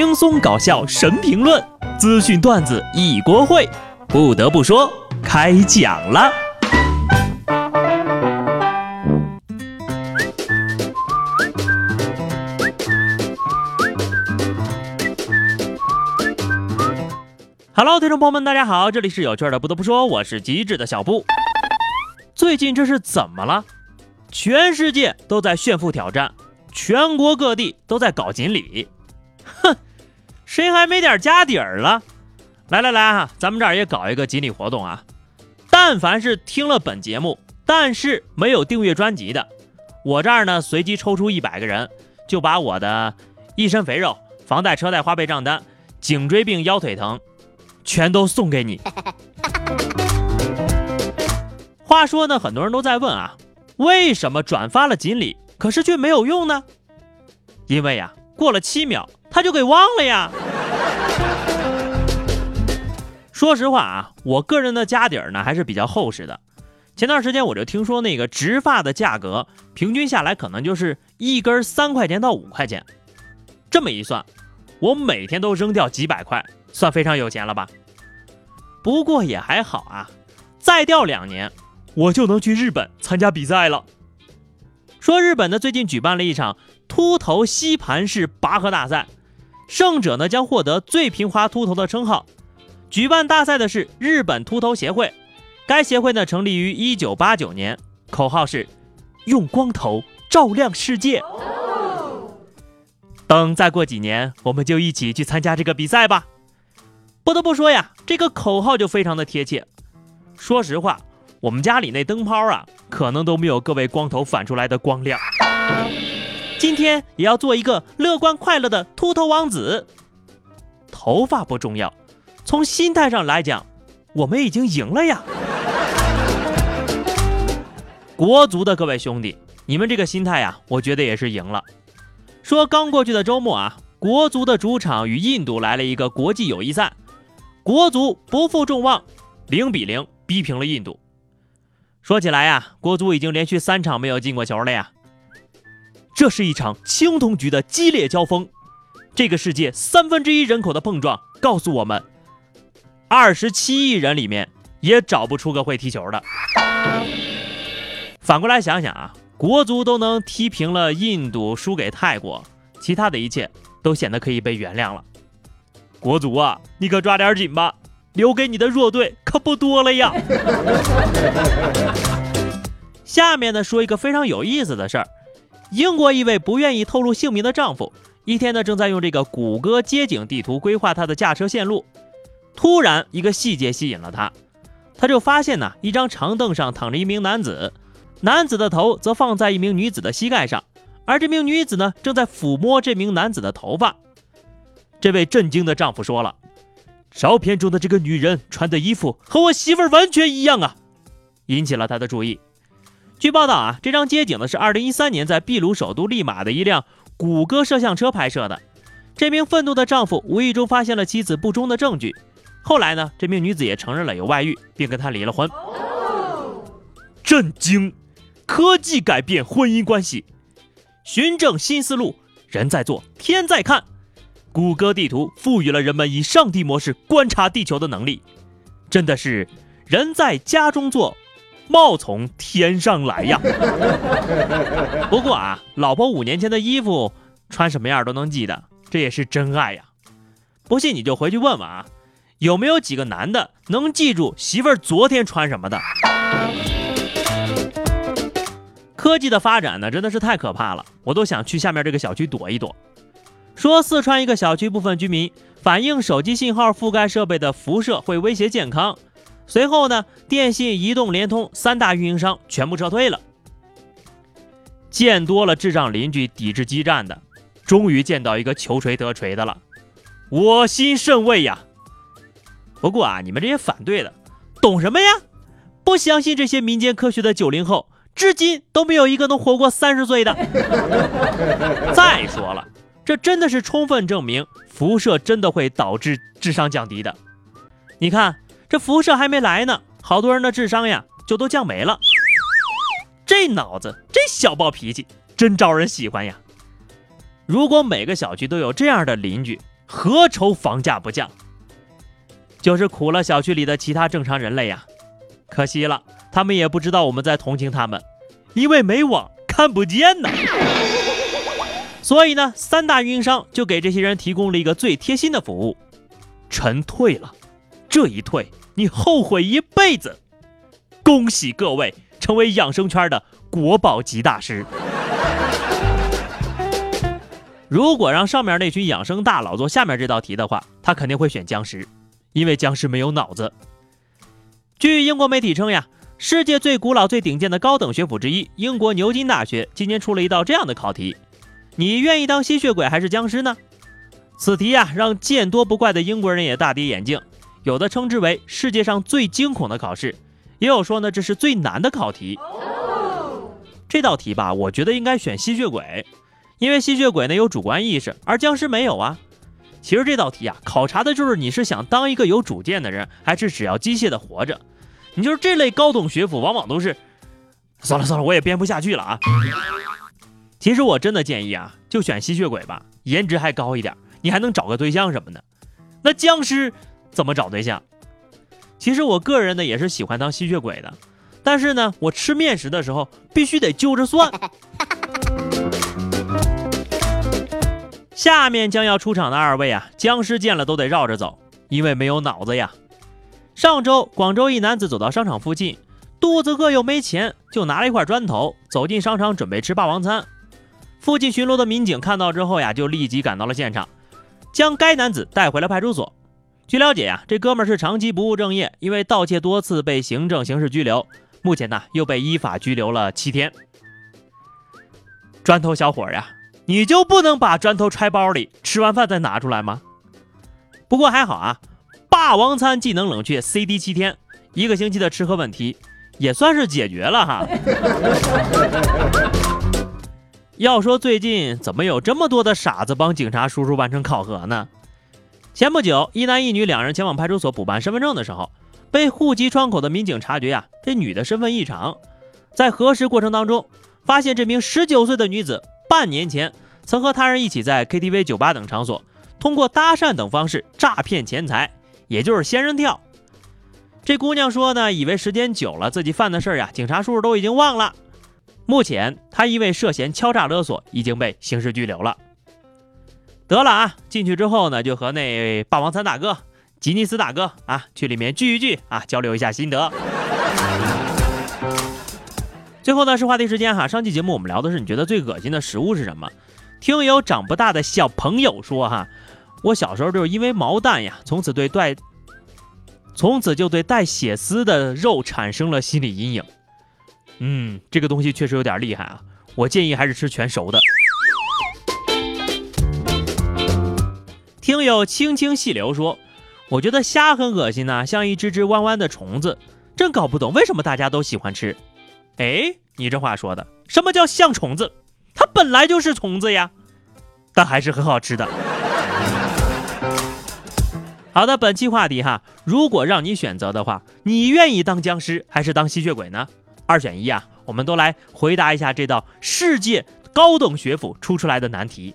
轻松搞笑神评论，资讯段子一锅烩。不得不说，开讲了。Hello，听众朋友们，大家好，这里是有趣的。不得不说，我是机智的小布。最近这是怎么了？全世界都在炫富挑战，全国各地都在搞锦鲤。哼，谁还没点家底儿了？来来来哈，咱们这儿也搞一个锦鲤活动啊！但凡是听了本节目，但是没有订阅专辑的，我这儿呢随机抽出一百个人，就把我的一身肥肉、房贷、车贷、花呗账单、颈椎病、腰腿疼，全都送给你。话说呢，很多人都在问啊，为什么转发了锦鲤，可是却没有用呢？因为呀，过了七秒。他就给忘了呀。说实话啊，我个人的家底儿呢还是比较厚实的。前段时间我就听说那个植发的价格平均下来可能就是一根三块钱到五块钱。这么一算，我每天都扔掉几百块，算非常有钱了吧？不过也还好啊，再掉两年，我就能去日本参加比赛了。说日本呢最近举办了一场秃头吸盘式拔河大赛。胜者呢将获得最平滑秃头的称号。举办大赛的是日本秃头协会，该协会呢成立于一九八九年，口号是“用光头照亮世界”。等再过几年，我们就一起去参加这个比赛吧。不得不说呀，这个口号就非常的贴切。说实话，我们家里那灯泡啊，可能都没有各位光头反出来的光亮。今天也要做一个乐观快乐的秃头王子。头发不重要，从心态上来讲，我们已经赢了呀！国足的各位兄弟，你们这个心态呀，我觉得也是赢了。说刚过去的周末啊，国足的主场与印度来了一个国际友谊赛，国足不负众望，零比零逼平了印度。说起来呀，国足已经连续三场没有进过球了呀。这是一场青铜局的激烈交锋，这个世界三分之一人口的碰撞告诉我们，二十七亿人里面也找不出个会踢球的。反过来想想啊，国足都能踢平了印度，输给泰国，其他的一切都显得可以被原谅了。国足啊，你可抓点紧吧，留给你的弱队可不多了呀。下面呢，说一个非常有意思的事儿。英国一位不愿意透露姓名的丈夫，一天呢正在用这个谷歌街景地图规划他的驾车线路，突然一个细节吸引了他，他就发现呢一张长凳上躺着一名男子，男子的头则放在一名女子的膝盖上，而这名女子呢正在抚摸这名男子的头发。这位震惊的丈夫说了：“照片中的这个女人穿的衣服和我媳妇儿完全一样啊！”引起了他的注意。据报道啊，这张街景呢是2013年在秘鲁首都利马的一辆谷歌摄像车拍摄的。这名愤怒的丈夫无意中发现了妻子不忠的证据，后来呢，这名女子也承认了有外遇，并跟他离了婚。震惊！科技改变婚姻关系，寻证新思路，人在做，天在看。谷歌地图赋予了人们以上帝模式观察地球的能力，真的是人在家中坐。冒从天上来呀！不过啊，老婆五年前的衣服穿什么样都能记得，这也是真爱呀。不信你就回去问问啊，有没有几个男的能记住媳妇儿昨天穿什么的？科技的发展呢，真的是太可怕了，我都想去下面这个小区躲一躲。说四川一个小区部分居民反映手机信号覆盖设备的辐射会威胁健康。随后呢，电信、移动、联通三大运营商全部撤退了。见多了智障邻居抵制基站的，终于见到一个求锤得锤的了，我心甚慰呀。不过啊，你们这些反对的，懂什么呀？不相信这些民间科学的九零后，至今都没有一个能活过三十岁的。再说了，这真的是充分证明辐射真的会导致智商降低的。你看。这辐射还没来呢，好多人的智商呀就都降没了。这脑子，这小暴脾气，真招人喜欢呀！如果每个小区都有这样的邻居，何愁房价不降？就是苦了小区里的其他正常人类呀。可惜了，他们也不知道我们在同情他们，因为没网看不见呢。所以呢，三大运营商就给这些人提供了一个最贴心的服务：晨退了，这一退你后悔一辈子。恭喜各位成为养生圈的国宝级大师。如果让上面那群养生大佬做下面这道题的话，他肯定会选僵尸，因为僵尸没有脑子。据英国媒体称呀，世界最古老、最顶尖的高等学府之一——英国牛津大学，今年出了一道这样的考题：你愿意当吸血鬼还是僵尸呢？此题呀，让见多不怪的英国人也大跌眼镜，有的称之为世界上最惊恐的考试。也有说呢，这是最难的考题。这道题吧，我觉得应该选吸血鬼，因为吸血鬼呢有主观意识，而僵尸没有啊。其实这道题啊，考察的就是你是想当一个有主见的人，还是只要机械的活着。你就是这类高等学府，往往都是……算了算了，我也编不下去了啊。其实我真的建议啊，就选吸血鬼吧，颜值还高一点，你还能找个对象什么的。那僵尸怎么找对象？其实我个人呢也是喜欢当吸血鬼的，但是呢，我吃面食的时候必须得就着蒜。下面将要出场的二位啊，僵尸见了都得绕着走，因为没有脑子呀。上周，广州一男子走到商场附近，肚子饿又没钱，就拿了一块砖头走进商场准备吃霸王餐。附近巡逻的民警看到之后呀，就立即赶到了现场，将该男子带回了派出所。据了解呀，这哥们儿是长期不务正业，因为盗窃多次被行政刑事拘留，目前呢又被依法拘留了七天。砖头小伙呀，你就不能把砖头揣包里，吃完饭再拿出来吗？不过还好啊，霸王餐技能冷却 CD 七天，一个星期的吃喝问题也算是解决了哈。要说最近怎么有这么多的傻子帮警察叔叔完成考核呢？前不久，一男一女两人前往派出所补办身份证的时候，被户籍窗口的民警察觉呀，这女的身份异常。在核实过程当中，发现这名十九岁的女子半年前曾和他人一起在 KTV、酒吧等场所，通过搭讪等方式诈骗钱财，也就是仙人跳。这姑娘说呢，以为时间久了自己犯的事儿呀，警察叔叔都已经忘了。目前，她因为涉嫌敲诈勒索，已经被刑事拘留了。得了啊，进去之后呢，就和那霸王餐大哥、吉尼斯大哥啊，去里面聚一聚啊，交流一下心得。最后呢是话题时间哈，上期节目我们聊的是你觉得最恶心的食物是什么？听友长不大的小朋友说哈，我小时候就是因为毛蛋呀，从此对带，从此就对带血丝的肉产生了心理阴影。嗯，这个东西确实有点厉害啊，我建议还是吃全熟的。听友轻轻细流说：“我觉得虾很恶心呐，像一只只弯弯的虫子，真搞不懂为什么大家都喜欢吃。”哎，你这话说的，什么叫像虫子？它本来就是虫子呀，但还是很好吃的。好的，本期话题哈，如果让你选择的话，你愿意当僵尸还是当吸血鬼呢？二选一啊，我们都来回答一下这道世界高等学府出出来的难题。